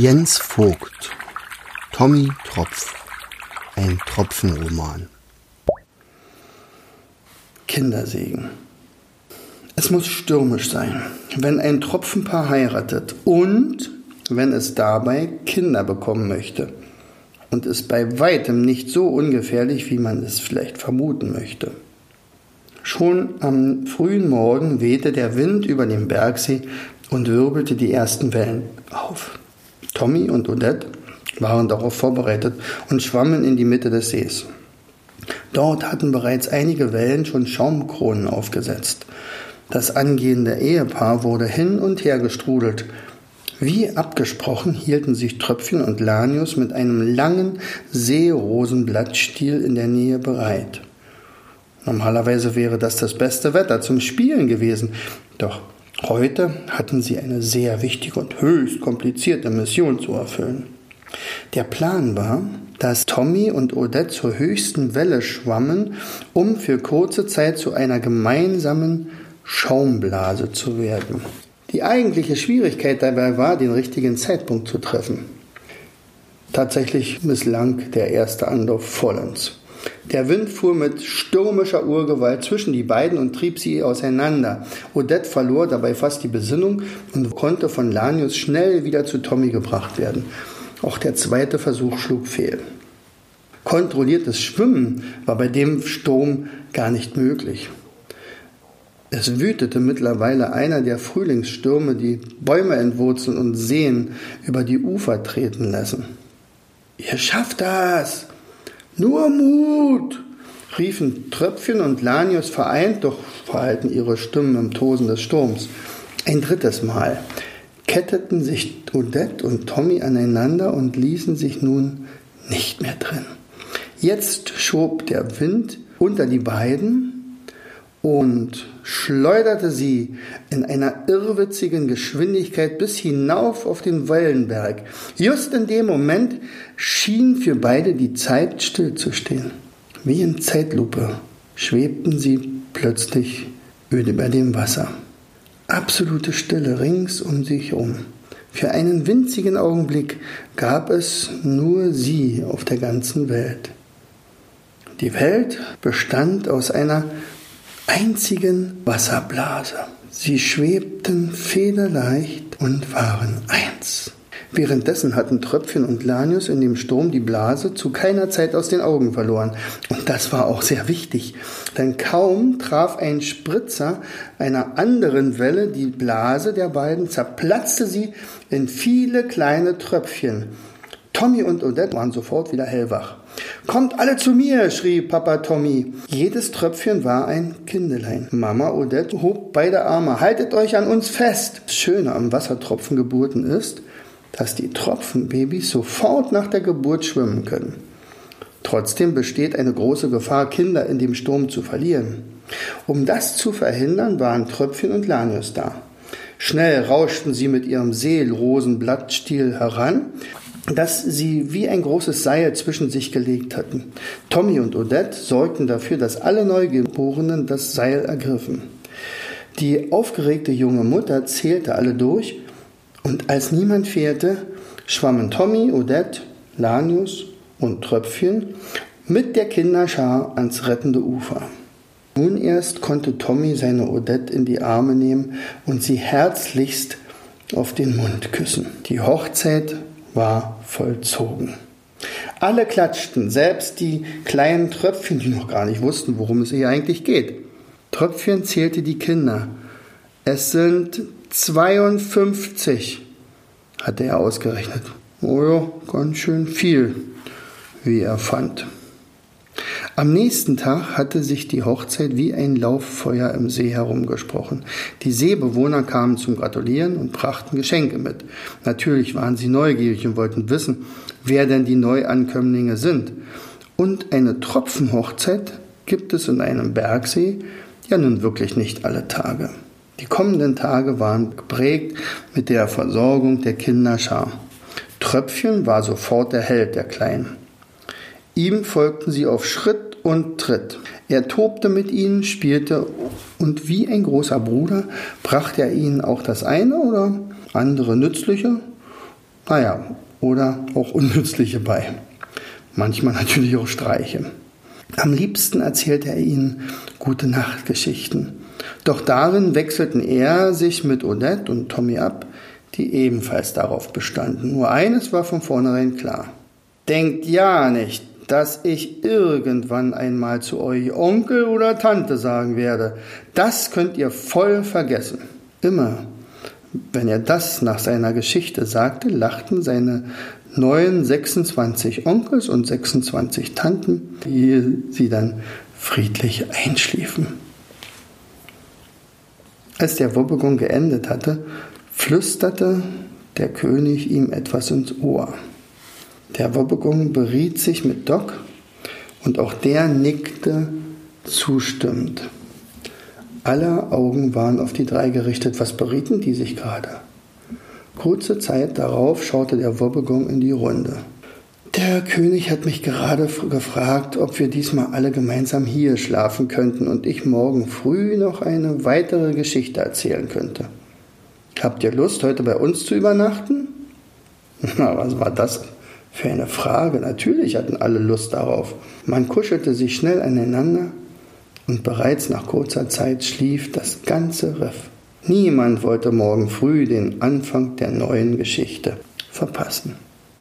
Jens Vogt Tommy Tropf Ein Tropfenroman Kindersegen Es muss stürmisch sein, wenn ein Tropfenpaar heiratet und wenn es dabei Kinder bekommen möchte. Und ist bei weitem nicht so ungefährlich, wie man es vielleicht vermuten möchte. Schon am frühen Morgen wehte der Wind über den Bergsee und wirbelte die ersten Wellen auf. Tommy und Odette waren darauf vorbereitet und schwammen in die Mitte des Sees. Dort hatten bereits einige Wellen schon Schaumkronen aufgesetzt. Das angehende Ehepaar wurde hin und her gestrudelt. Wie abgesprochen hielten sich Tröpfchen und Lanius mit einem langen Seerosenblattstiel in der Nähe bereit. Normalerweise wäre das das beste Wetter zum Spielen gewesen, doch heute hatten sie eine sehr wichtige und höchst komplizierte Mission zu erfüllen. Der Plan war, dass Tommy und Odette zur höchsten Welle schwammen, um für kurze Zeit zu einer gemeinsamen Schaumblase zu werden. Die eigentliche Schwierigkeit dabei war, den richtigen Zeitpunkt zu treffen. Tatsächlich misslang der erste Anlauf vollends. Der Wind fuhr mit stürmischer Urgewalt zwischen die beiden und trieb sie auseinander. Odette verlor dabei fast die Besinnung und konnte von Lanius schnell wieder zu Tommy gebracht werden. Auch der zweite Versuch schlug fehl. Kontrolliertes Schwimmen war bei dem Sturm gar nicht möglich. Es wütete mittlerweile einer der Frühlingsstürme, die Bäume entwurzeln und Seen über die Ufer treten lassen. Ihr schafft das! Nur Mut! riefen Tröpfchen und Lanius vereint, doch verhalten ihre Stimmen im Tosen des Sturms. Ein drittes Mal ketteten sich Odette und Tommy aneinander und ließen sich nun nicht mehr trennen. Jetzt schob der Wind unter die beiden und schleuderte sie in einer irrwitzigen Geschwindigkeit bis hinauf auf den Wellenberg. Just in dem Moment schien für beide die Zeit stillzustehen. Wie in Zeitlupe schwebten sie plötzlich über dem Wasser. Absolute Stille rings um sich um. Für einen winzigen Augenblick gab es nur sie auf der ganzen Welt. Die Welt bestand aus einer einzigen Wasserblase. Sie schwebten federleicht und waren eins. Währenddessen hatten Tröpfchen und Lanius in dem Sturm die Blase zu keiner Zeit aus den Augen verloren. Und das war auch sehr wichtig, denn kaum traf ein Spritzer einer anderen Welle die Blase der beiden, zerplatzte sie in viele kleine Tröpfchen. Tommy und Odette waren sofort wieder hellwach. Kommt alle zu mir, schrie Papa Tommy. Jedes Tröpfchen war ein Kindelein. Mama Odette hob beide Arme. Haltet euch an uns fest. Das Schöne am Wassertropfengeburten ist, dass die Tropfenbabys sofort nach der Geburt schwimmen können. Trotzdem besteht eine große Gefahr, Kinder in dem Sturm zu verlieren. Um das zu verhindern, waren Tröpfchen und Lanius da. Schnell rauschten sie mit ihrem Seelrosenblattstiel heran dass sie wie ein großes Seil zwischen sich gelegt hatten. Tommy und Odette sorgten dafür, dass alle Neugeborenen das Seil ergriffen. Die aufgeregte junge Mutter zählte alle durch und als niemand fehlte, schwammen Tommy, Odette, Lanius und Tröpfchen mit der Kinderschar ans rettende Ufer. Nun erst konnte Tommy seine Odette in die Arme nehmen und sie herzlichst auf den Mund küssen. Die Hochzeit war vollzogen. Alle klatschten, selbst die kleinen Tröpfchen, die noch gar nicht wussten, worum es hier eigentlich geht. Tröpfchen zählte die Kinder. Es sind 52, hatte er ausgerechnet. Oh ja, ganz schön viel, wie er fand. Am nächsten Tag hatte sich die Hochzeit wie ein Lauffeuer im See herumgesprochen. Die Seebewohner kamen zum Gratulieren und brachten Geschenke mit. Natürlich waren sie neugierig und wollten wissen, wer denn die Neuankömmlinge sind. Und eine Tropfenhochzeit gibt es in einem Bergsee ja nun wirklich nicht alle Tage. Die kommenden Tage waren geprägt mit der Versorgung der Kinderschar. Tröpfchen war sofort der Held der Kleinen. Ihm folgten sie auf Schritt und Tritt. Er tobte mit ihnen, spielte und wie ein großer Bruder brachte er ihnen auch das eine oder andere Nützliche Naja, oder auch unnützliche bei. Manchmal natürlich auch Streiche. Am liebsten erzählte er ihnen gute Nachtgeschichten. Doch darin wechselten er sich mit Odette und Tommy ab, die ebenfalls darauf bestanden. Nur eines war von vornherein klar. Denkt ja nicht, dass ich irgendwann einmal zu euch Onkel oder Tante sagen werde. Das könnt ihr voll vergessen. Immer, wenn er das nach seiner Geschichte sagte, lachten seine neuen 26 Onkels und 26 Tanten, die sie dann friedlich einschliefen. Als der Wobbegung geendet hatte, flüsterte der König ihm etwas ins Ohr. Der Wobbegung beriet sich mit Doc und auch der nickte zustimmend. Alle Augen waren auf die drei gerichtet. Was berieten die sich gerade? Kurze Zeit darauf schaute der Wobbegong in die Runde. Der König hat mich gerade gefragt, ob wir diesmal alle gemeinsam hier schlafen könnten und ich morgen früh noch eine weitere Geschichte erzählen könnte. Habt ihr Lust, heute bei uns zu übernachten? Na, was war das für eine Frage? Natürlich hatten alle Lust darauf. Man kuschelte sich schnell aneinander und bereits nach kurzer Zeit schlief das ganze Riff. Niemand wollte morgen früh den Anfang der neuen Geschichte verpassen.